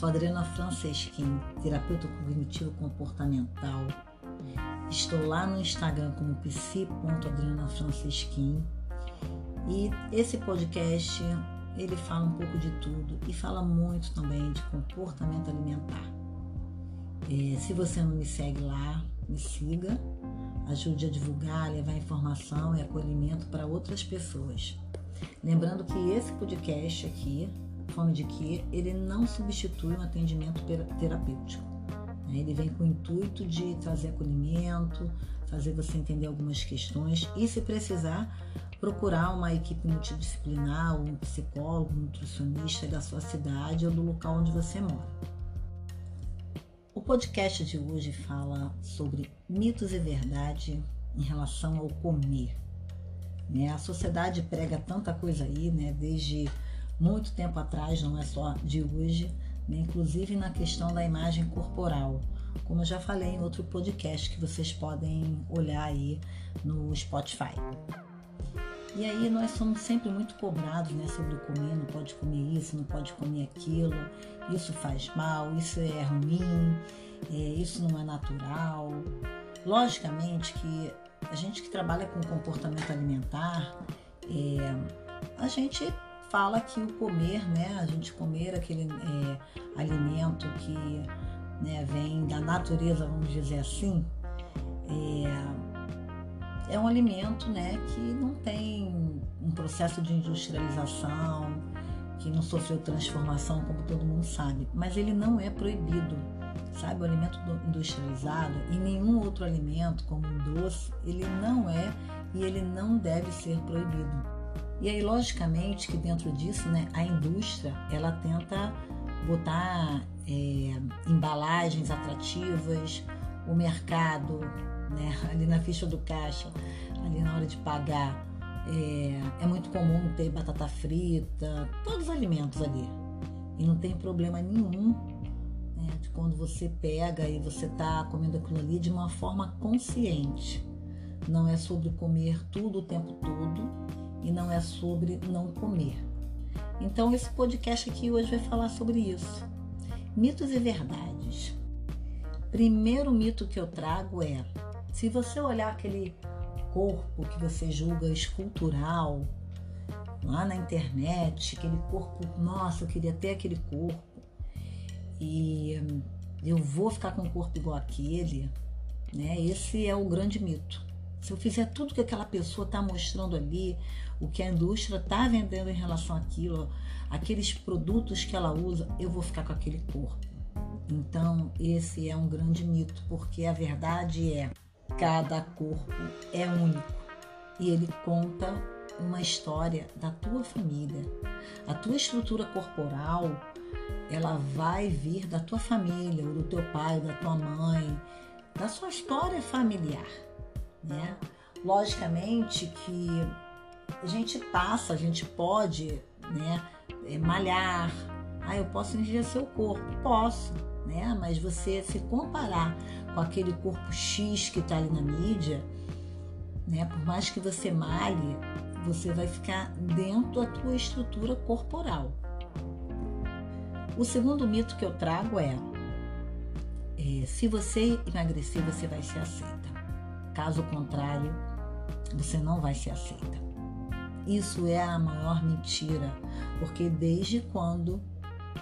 Sou Adriana Francesquim, terapeuta cognitivo comportamental. Estou lá no Instagram como psi.adrianafrancesquim. E esse podcast, ele fala um pouco de tudo e fala muito também de comportamento alimentar. É, se você não me segue lá, me siga. Ajude a divulgar, levar informação e acolhimento para outras pessoas. Lembrando que esse podcast aqui Fome de que ele não substitui um atendimento terapêutico. Né? Ele vem com o intuito de trazer acolhimento, fazer você entender algumas questões e, se precisar, procurar uma equipe multidisciplinar, um psicólogo, um nutricionista da sua cidade ou do local onde você mora. O podcast de hoje fala sobre mitos e verdade em relação ao comer. Né? A sociedade prega tanta coisa aí, né? desde muito tempo atrás, não é só de hoje, né? inclusive na questão da imagem corporal. Como eu já falei em outro podcast que vocês podem olhar aí no Spotify. E aí nós somos sempre muito cobrados né, sobre comer, não pode comer isso, não pode comer aquilo, isso faz mal, isso é ruim, é, isso não é natural. Logicamente que a gente que trabalha com comportamento alimentar, é, a gente fala que o comer, né, a gente comer aquele é, alimento que né, vem da natureza, vamos dizer assim, é, é um alimento né, que não tem um processo de industrialização, que não sofreu transformação, como todo mundo sabe, mas ele não é proibido. Sabe, o alimento industrializado e nenhum outro alimento, como um doce, ele não é e ele não deve ser proibido. E aí, logicamente, que dentro disso, né, a indústria ela tenta botar é, embalagens atrativas, o mercado, né, ali na ficha do caixa, ali na hora de pagar, é, é muito comum ter batata frita, todos os alimentos ali. E não tem problema nenhum né, de quando você pega e você está comendo aquilo ali de uma forma consciente. Não é sobre comer tudo o tempo todo e não é sobre não comer. Então, esse podcast aqui hoje vai falar sobre isso. Mitos e verdades. Primeiro mito que eu trago é: se você olhar aquele corpo que você julga escultural lá na internet, aquele corpo, nossa, eu queria ter aquele corpo e eu vou ficar com um corpo igual aquele, né? Esse é o grande mito. Se eu fizer tudo que aquela pessoa está mostrando ali, o que a indústria está vendendo em relação àquilo, aqueles produtos que ela usa, eu vou ficar com aquele corpo. Então, esse é um grande mito, porque a verdade é: cada corpo é único e ele conta uma história da tua família. A tua estrutura corporal, ela vai vir da tua família, ou do teu pai, da tua mãe, da sua história familiar né? Logicamente que a gente passa, a gente pode, né, é, malhar. Ah, eu posso enrijecer o corpo? Posso, né? Mas você se comparar com aquele corpo X que está ali na mídia, né? Por mais que você malhe, você vai ficar dentro da tua estrutura corporal. O segundo mito que eu trago é, é se você emagrecer, você vai ser aceita. Caso contrário, você não vai ser aceita. Isso é a maior mentira, porque desde quando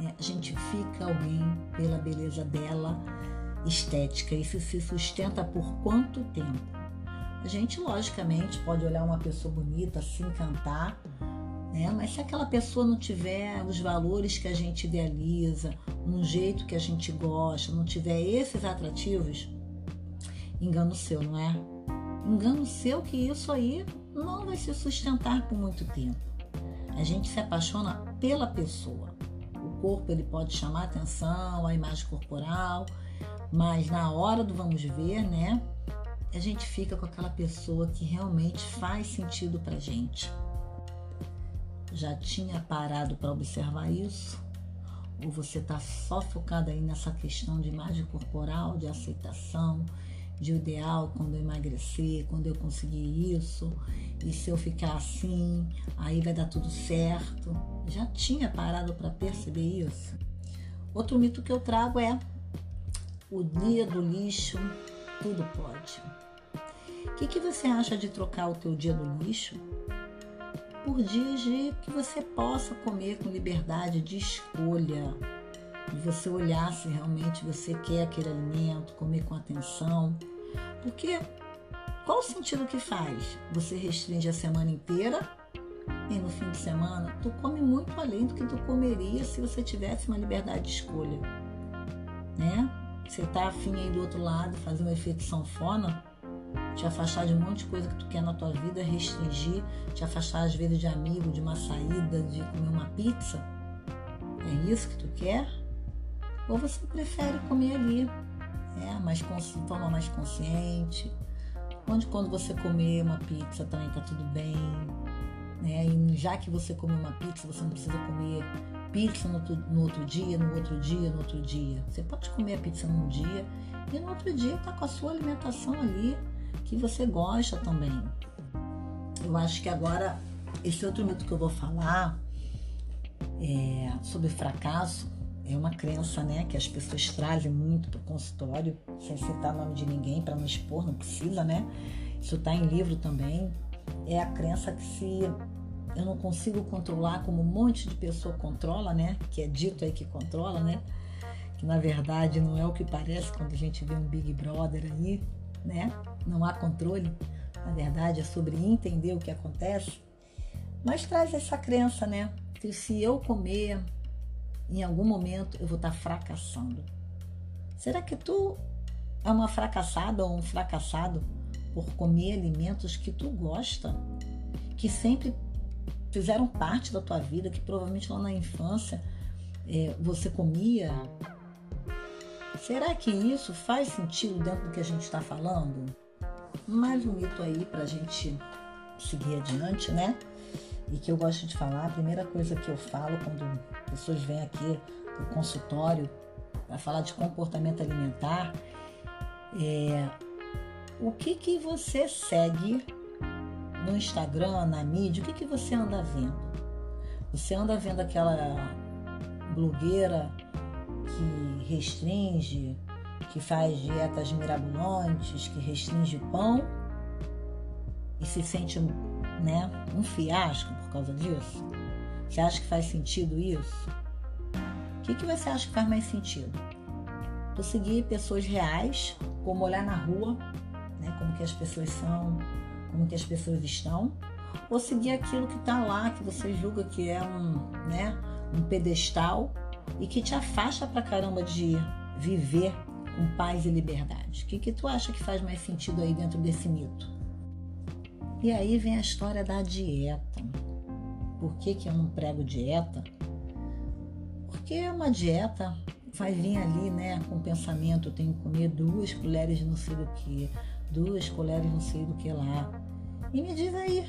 né, a gente fica alguém pela beleza dela estética, isso se sustenta por quanto tempo? A gente, logicamente, pode olhar uma pessoa bonita, se encantar, né? mas se aquela pessoa não tiver os valores que a gente idealiza, um jeito que a gente gosta, não tiver esses atrativos, engano seu, não é? Engano seu que isso aí não vai se sustentar por muito tempo. A gente se apaixona pela pessoa. O corpo ele pode chamar atenção, a imagem corporal, mas na hora do vamos ver, né? A gente fica com aquela pessoa que realmente faz sentido pra gente. Já tinha parado para observar isso? Ou você está só focado aí nessa questão de imagem corporal, de aceitação, de ideal quando eu emagrecer, quando eu conseguir isso, e se eu ficar assim, aí vai dar tudo certo. Já tinha parado para perceber isso. outro mito que eu trago é o dia do lixo, tudo pode. O que, que você acha de trocar o teu dia do lixo por dias de que você possa comer com liberdade de escolha, de você olhar se realmente você quer aquele alimento, comer com atenção. Porque qual o sentido que faz? Você restringe a semana inteira e no fim de semana tu come muito além do que tu comeria se você tivesse uma liberdade de escolha, né? Você tá afim aí do outro lado, fazer um efeito sanfona, te afastar de um monte de coisa que tu quer na tua vida, restringir, te afastar às vezes de amigo, de uma saída, de comer uma pizza. É isso que tu quer? Ou você prefere comer ali, é, mais, de forma mais consciente, onde quando você comer uma pizza também tá tudo bem, né? E já que você comeu uma pizza, você não precisa comer pizza no outro, no outro dia, no outro dia, no outro dia. Você pode comer a pizza num dia e no outro dia tá com a sua alimentação ali que você gosta também. Eu acho que agora esse outro mito que eu vou falar é sobre fracasso é uma crença, né, que as pessoas trazem muito para o consultório, sem citar o nome de ninguém para não expor, não precisa, né? Isso está em livro também. É a crença que se eu não consigo controlar como um monte de pessoa controla, né? Que é dito aí que controla, né? Que na verdade não é o que parece quando a gente vê um Big Brother aí, né? Não há controle. Na verdade é sobre entender o que acontece. Mas traz essa crença, né? Que se eu comer, em algum momento eu vou estar fracassando. Será que tu é uma fracassada ou um fracassado por comer alimentos que tu gosta, que sempre fizeram parte da tua vida, que provavelmente lá na infância é, você comia. Será que isso faz sentido dentro do que a gente está falando? Mais um mito aí para a gente seguir adiante, né? E que eu gosto de falar, a primeira coisa que eu falo quando pessoas vêm aqui no consultório para falar de comportamento alimentar é o que que você segue no Instagram, na mídia, o que, que você anda vendo? Você anda vendo aquela blogueira que restringe, que faz dietas mirabolantes, que restringe pão e se sente né, um fiasco por causa disso? Você acha que faz sentido isso? O que, que você acha que faz mais sentido? Tu seguir pessoas reais, como olhar na rua, né, como que as pessoas são, como que as pessoas estão, ou seguir aquilo que está lá, que você julga que é um, né, um pedestal e que te afasta pra caramba de viver com paz e liberdade. O que, que tu acha que faz mais sentido aí dentro desse mito? E aí vem a história da dieta. Por que, que eu não prego dieta? Porque uma dieta vai vir ali, né, com o pensamento, eu tenho que comer duas colheres de não sei do que, duas colheres não sei do que lá. E me diz aí,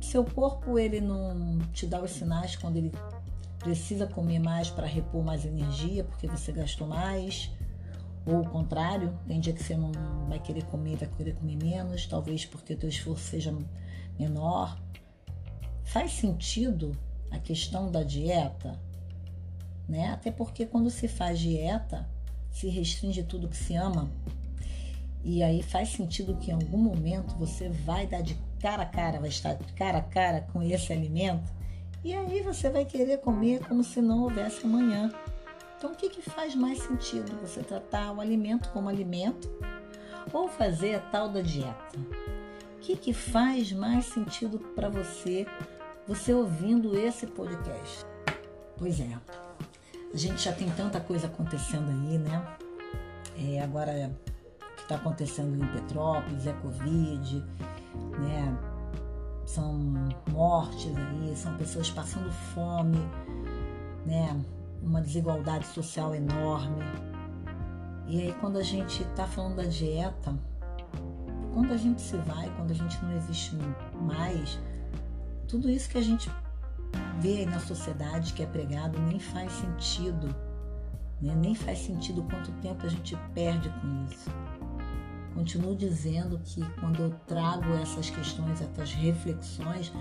seu corpo ele não te dá os sinais quando ele precisa comer mais para repor mais energia porque você gastou mais? Ou o contrário, tem dia que você não vai querer comer, vai querer comer menos, talvez porque o teu esforço seja menor. Faz sentido a questão da dieta? Né? Até porque quando se faz dieta, se restringe tudo que se ama, e aí faz sentido que em algum momento você vai dar de cara a cara, vai estar de cara a cara com esse alimento. E aí você vai querer comer como se não houvesse amanhã. Então o que, que faz mais sentido? Você tratar o alimento como alimento ou fazer a tal da dieta? O que, que faz mais sentido para você, você ouvindo esse podcast? Pois é, a gente já tem tanta coisa acontecendo aí, né? É, agora está acontecendo em Petrópolis, é Covid, né? São mortes aí, são pessoas passando fome, né? Uma desigualdade social enorme. E aí quando a gente está falando da dieta, quando a gente se vai, quando a gente não existe mais, tudo isso que a gente vê aí na sociedade que é pregado nem faz sentido. Né? Nem faz sentido quanto tempo a gente perde com isso Continuo dizendo que quando eu trago essas questões, essas reflexões,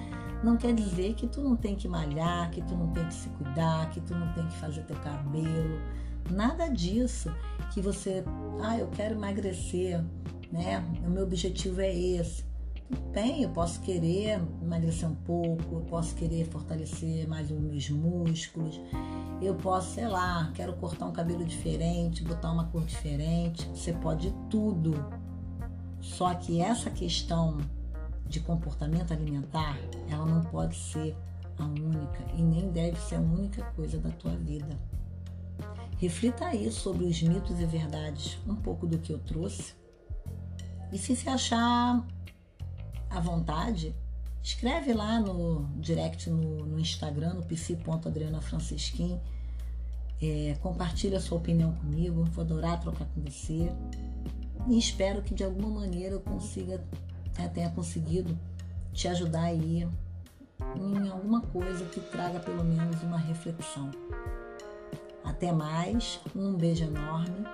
não quer dizer que tu não tem que malhar, que tu não tem que se cuidar, que tu não tem que fazer teu cabelo, nada disso. Que você, ah, eu quero emagrecer, né? O meu objetivo é esse. Bem, eu posso querer emagrecer um pouco, eu posso querer fortalecer mais os meus músculos, eu posso, sei lá, quero cortar um cabelo diferente, botar uma cor diferente. Você pode tudo. Só que essa questão de comportamento alimentar, ela não pode ser a única e nem deve ser a única coisa da tua vida. Reflita aí sobre os mitos e verdades, um pouco do que eu trouxe. E se se achar à vontade, escreve lá no direct no, no Instagram, no psi.adrianafrancisquim. É, compartilha a sua opinião comigo, vou adorar trocar com você. E espero que de alguma maneira eu consiga, é, tenha conseguido te ajudar aí em alguma coisa que traga pelo menos uma reflexão. Até mais, um beijo enorme